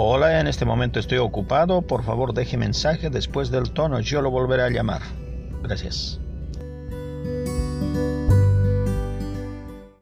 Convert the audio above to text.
Hola, en este momento estoy ocupado. Por favor, deje mensaje después del tono. Yo lo volveré a llamar. Gracias.